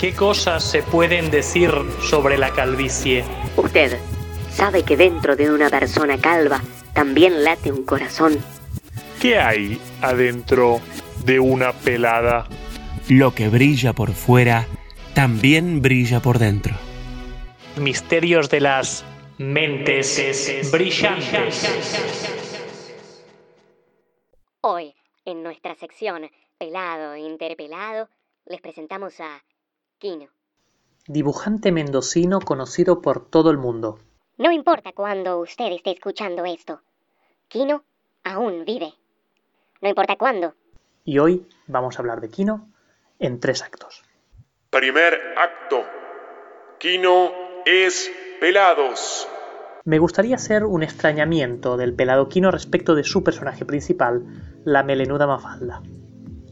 ¿Qué cosas se pueden decir sobre la calvicie? Usted sabe que dentro de una persona calva también late un corazón. ¿Qué hay adentro de una pelada? Lo que brilla por fuera también brilla por dentro. Misterios de las mentes brillantes. Hoy, en nuestra sección Pelado e Interpelado, les presentamos a Kino. Dibujante mendocino conocido por todo el mundo. No importa cuándo usted esté escuchando esto, Kino aún vive. No importa cuándo. Y hoy vamos a hablar de Kino en tres actos. Primer acto. Kino es Pelados. Me gustaría hacer un extrañamiento del pelado Kino respecto de su personaje principal, la melenuda Mafalda.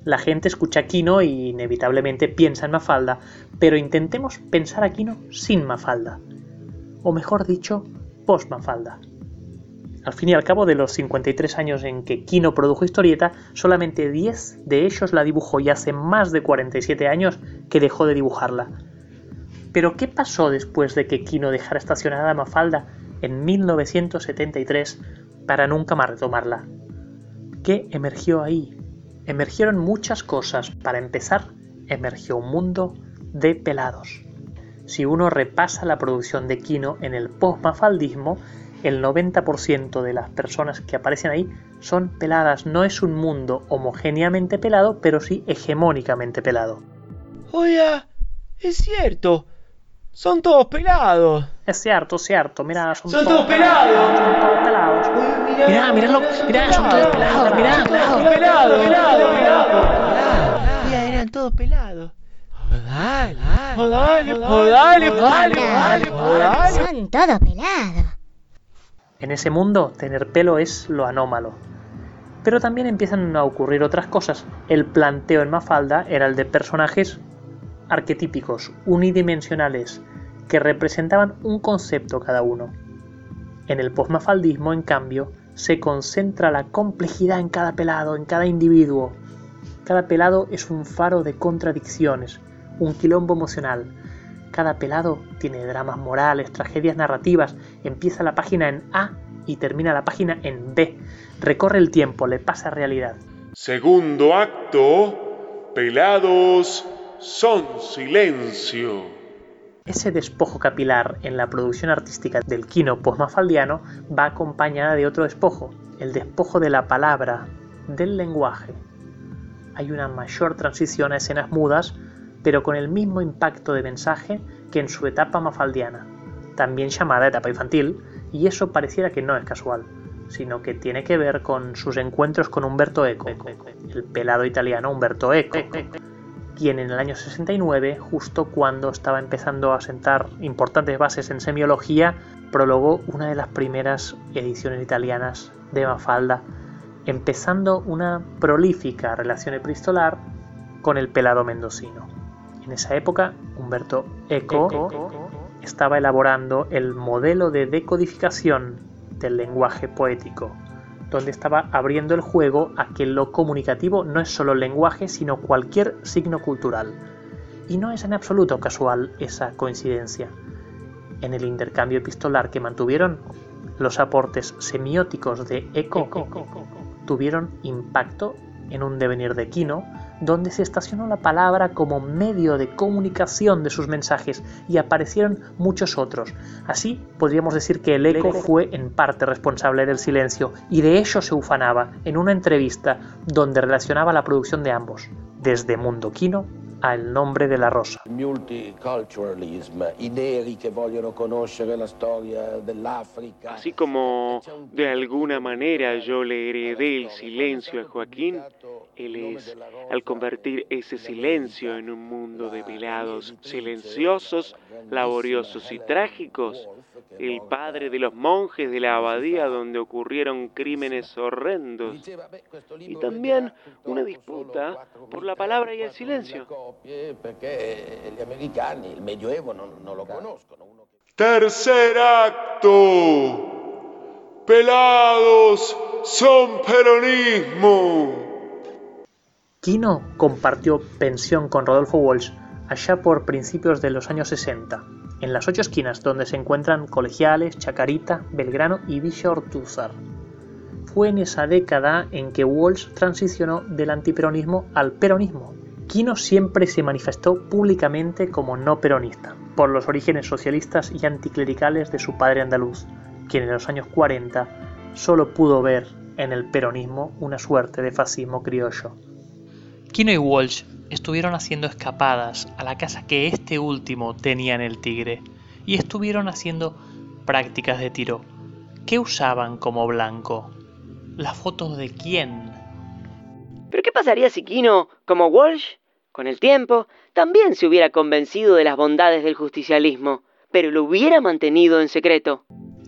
La gente escucha Kino y inevitablemente piensa en Mafalda, pero intentemos pensar a Kino sin Mafalda. O mejor dicho, post-Mafalda. Al fin y al cabo de los 53 años en que Kino produjo historieta, solamente 10 de ellos la dibujó y hace más de 47 años que dejó de dibujarla. Pero ¿qué pasó después de que Kino dejara estacionada Mafalda en 1973 para nunca más retomarla? ¿Qué emergió ahí? Emergieron muchas cosas. Para empezar, emergió un mundo de pelados. Si uno repasa la producción de Kino en el post-mafaldismo, el 90% de las personas que aparecen ahí son peladas. No es un mundo homogéneamente pelado, pero sí hegemónicamente pelado. Oye, es cierto. Son todos pelados. Es cierto, cierto. Mira, son, Son todos pelados. Son todos pelados. Mirá, mirá, mirá, son todos pelados. Mirá, Pelados, pelados, pelados, eran todos pelados. Dale, dale, dale, dale, dale, Son todos pelados. En ese mundo, tener pelo es lo anómalo. Pero también empiezan a ocurrir otras cosas. El planteo en Mafalda era el de personajes arquetípicos, unidimensionales, que representaban un concepto cada uno. En el postmafaldismo, en cambio, se concentra la complejidad en cada pelado, en cada individuo. Cada pelado es un faro de contradicciones, un quilombo emocional. Cada pelado tiene dramas morales, tragedias narrativas. Empieza la página en A y termina la página en B. Recorre el tiempo, le pasa realidad. Segundo acto. Pelados son silencio. Ese despojo capilar en la producción artística del kino postmafaldiano va acompañada de otro despojo, el despojo de la palabra, del lenguaje. Hay una mayor transición a escenas mudas, pero con el mismo impacto de mensaje que en su etapa mafaldiana, también llamada etapa infantil, y eso pareciera que no es casual, sino que tiene que ver con sus encuentros con Umberto Eco, el pelado italiano Umberto Eco, quien en el año 69, justo cuando estaba empezando a sentar importantes bases en semiología, prologó una de las primeras ediciones italianas de Mafalda, empezando una prolífica relación epistolar con el pelado mendocino. En esa época, Humberto Eco estaba elaborando el modelo de decodificación del lenguaje poético, donde estaba abriendo el juego a que lo comunicativo no es solo lenguaje, sino cualquier signo cultural. Y no es en absoluto casual esa coincidencia. En el intercambio epistolar que mantuvieron, los aportes semióticos de Eco tuvieron impacto en un devenir de Quino, donde se estacionó la palabra como medio de comunicación de sus mensajes y aparecieron muchos otros. Así podríamos decir que el eco fue en parte responsable del silencio y de ello se ufanaba en una entrevista donde relacionaba la producción de ambos, desde Mundo Quino a El nombre de la rosa. Así como de alguna manera yo le heredé el silencio a Joaquín, él es, al convertir ese silencio en un mundo de pelados silenciosos, laboriosos y trágicos, el padre de los monjes de la abadía donde ocurrieron crímenes horrendos, y también una disputa por la palabra y el silencio. Tercer acto. Pelados son peronismo. Quino compartió pensión con Rodolfo Walsh allá por principios de los años 60, en las ocho esquinas donde se encuentran Colegiales, Chacarita, Belgrano y Villa Ortúzar. Fue en esa década en que Walsh transicionó del antiperonismo al peronismo. Quino siempre se manifestó públicamente como no peronista, por los orígenes socialistas y anticlericales de su padre andaluz, quien en los años 40 solo pudo ver en el peronismo una suerte de fascismo criollo. Quino y Walsh estuvieron haciendo escapadas a la casa que este último tenía en el Tigre y estuvieron haciendo prácticas de tiro. ¿Qué usaban como blanco? ¿Las fotos de quién? ¿Pero qué pasaría si Quino, como Walsh, con el tiempo, también se hubiera convencido de las bondades del justicialismo, pero lo hubiera mantenido en secreto?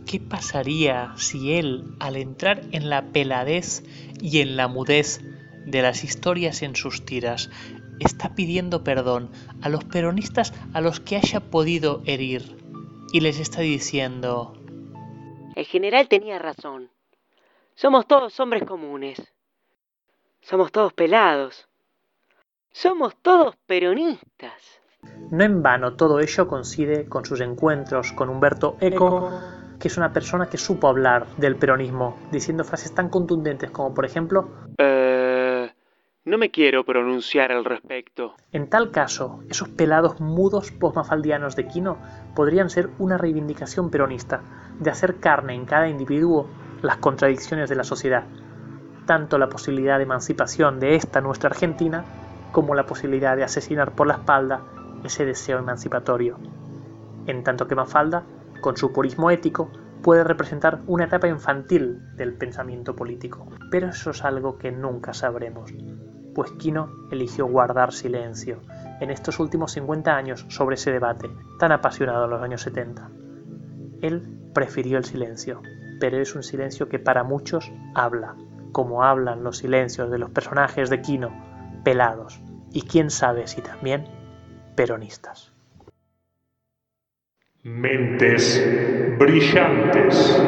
¿Qué pasaría si él, al entrar en la peladez y en la mudez de las historias en sus tiras, está pidiendo perdón a los peronistas a los que haya podido herir y les está diciendo... El general tenía razón. Somos todos hombres comunes. Somos todos pelados. Somos todos peronistas. No en vano todo ello coincide con sus encuentros con Humberto Eco, que es una persona que supo hablar del peronismo, diciendo frases tan contundentes como por ejemplo... Eh, no me quiero pronunciar al respecto. En tal caso, esos pelados mudos posmafaldianos de Quino podrían ser una reivindicación peronista, de hacer carne en cada individuo las contradicciones de la sociedad, tanto la posibilidad de emancipación de esta nuestra Argentina, como la posibilidad de asesinar por la espalda ese deseo emancipatorio. En tanto que Mafalda, con su purismo ético, puede representar una etapa infantil del pensamiento político. Pero eso es algo que nunca sabremos, pues Quino eligió guardar silencio en estos últimos 50 años sobre ese debate tan apasionado en los años 70. Él prefirió el silencio, pero es un silencio que para muchos habla, como hablan los silencios de los personajes de Quino, pelados, y quién sabe si también peronistas. Mentes brillantes.